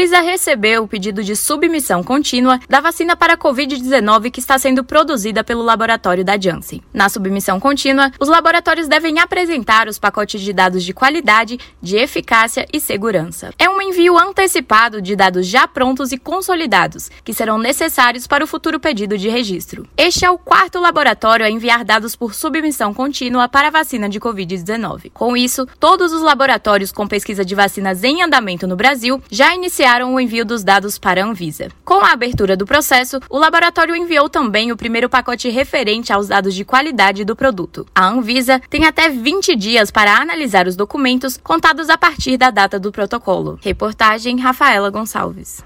Anvisa recebeu o pedido de submissão contínua da vacina para a Covid-19 que está sendo produzida pelo laboratório da Janssen. Na submissão contínua, os laboratórios devem apresentar os pacotes de dados de qualidade, de eficácia e segurança. É um envio antecipado de dados já prontos e consolidados, que serão necessários para o futuro pedido de registro. Este é o quarto laboratório a enviar dados por submissão contínua para a vacina de Covid-19. Com isso, todos os laboratórios com pesquisa de vacinas em andamento no Brasil já iniciaram o envio dos dados para a Anvisa. Com a abertura do processo, o laboratório enviou também o primeiro pacote referente aos dados de qualidade do produto. A Anvisa tem até 20 dias para analisar os documentos contados a partir da data do protocolo. Reportagem Rafaela Gonçalves.